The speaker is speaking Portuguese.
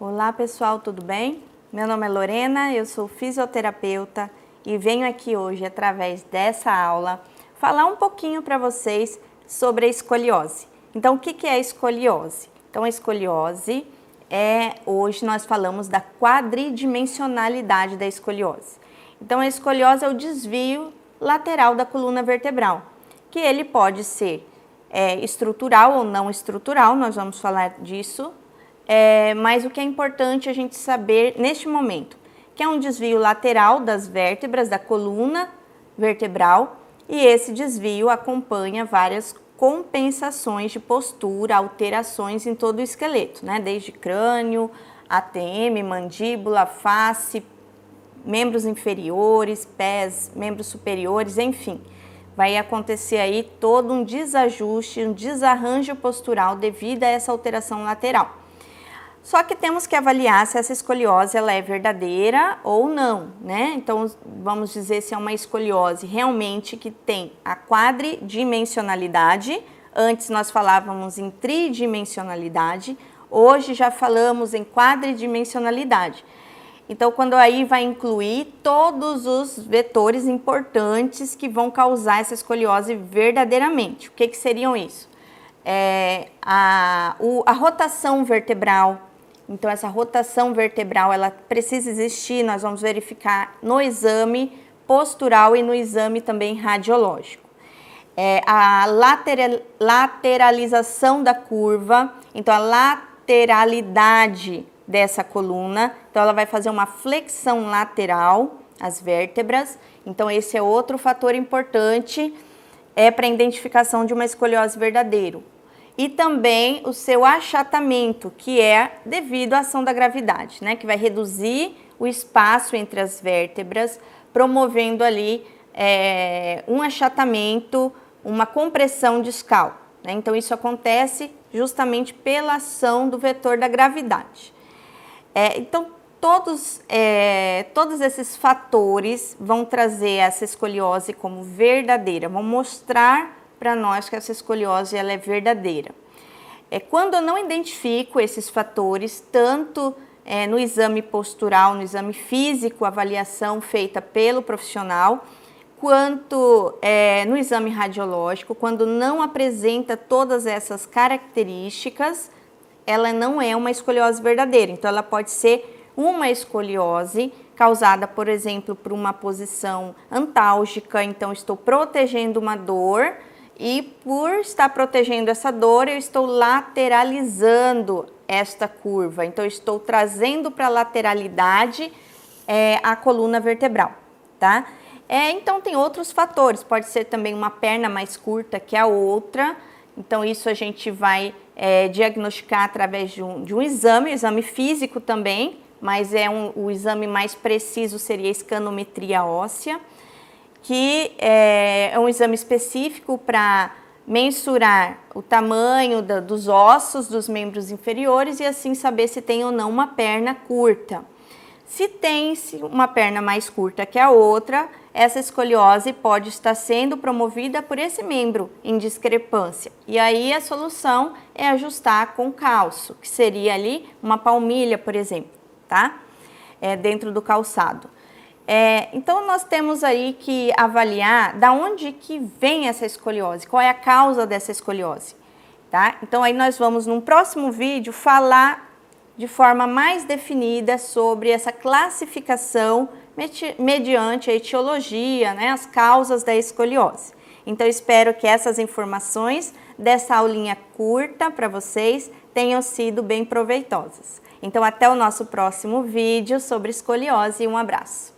Olá pessoal, tudo bem? Meu nome é Lorena, eu sou fisioterapeuta e venho aqui hoje, através dessa aula, falar um pouquinho para vocês sobre a escoliose. Então, o que é a escoliose? Então, a escoliose é, hoje nós falamos da quadridimensionalidade da escoliose. Então, a escoliose é o desvio lateral da coluna vertebral, que ele pode ser é, estrutural ou não estrutural, nós vamos falar disso, é, mas o que é importante a gente saber neste momento, que é um desvio lateral das vértebras da coluna vertebral e esse desvio acompanha várias compensações de postura, alterações em todo o esqueleto, né? Desde crânio, ATM, mandíbula, face, membros inferiores, pés, membros superiores, enfim. Vai acontecer aí todo um desajuste, um desarranjo postural devido a essa alteração lateral. Só que temos que avaliar se essa escoliose ela é verdadeira ou não, né? Então, vamos dizer se é uma escoliose realmente que tem a quadridimensionalidade. Antes nós falávamos em tridimensionalidade, hoje já falamos em quadridimensionalidade. Então, quando aí vai incluir todos os vetores importantes que vão causar essa escoliose verdadeiramente. O que, que seriam isso? É, a, o, a rotação vertebral, então, essa rotação vertebral, ela precisa existir, nós vamos verificar no exame postural e no exame também radiológico. É, a lateral, lateralização da curva, então a lateralidade dessa coluna, então ela vai fazer uma flexão lateral, as vértebras, então esse é outro fator importante é para a identificação de uma escoliose verdadeiro e também o seu achatamento, que é devido à ação da gravidade, né? Que vai reduzir o espaço entre as vértebras, promovendo ali é, um achatamento, uma compressão discal. Né? Então, isso acontece justamente pela ação do vetor da gravidade. É, então, todos, é, todos esses fatores vão trazer essa escoliose como verdadeira, vão mostrar para nós que essa escoliose ela é verdadeira. É quando eu não identifico esses fatores, tanto é, no exame postural, no exame físico, avaliação feita pelo profissional, quanto é, no exame radiológico, quando não apresenta todas essas características, ela não é uma escoliose verdadeira. Então, ela pode ser uma escoliose causada, por exemplo, por uma posição antálgica, então estou protegendo uma dor e por estar protegendo essa dor, eu estou lateralizando esta curva. Então, estou trazendo para a lateralidade é, a coluna vertebral, tá? É, então, tem outros fatores. Pode ser também uma perna mais curta que a outra. Então, isso a gente vai é, diagnosticar através de um, de um exame, exame físico também, mas é um, o exame mais preciso seria a escanometria óssea que é, é um exame específico para mensurar o tamanho da, dos ossos dos membros inferiores e assim saber se tem ou não uma perna curta. Se tem uma perna mais curta que a outra, essa escoliose pode estar sendo promovida por esse membro em discrepância. E aí a solução é ajustar com calço, que seria ali uma palmilha, por exemplo, tá? É, dentro do calçado. É, então nós temos aí que avaliar da onde que vem essa escoliose, qual é a causa dessa escoliose, tá? Então aí nós vamos num próximo vídeo falar de forma mais definida sobre essa classificação mediante a etiologia, né, as causas da escoliose. Então espero que essas informações dessa aulinha curta para vocês tenham sido bem proveitosas. Então até o nosso próximo vídeo sobre escoliose e um abraço.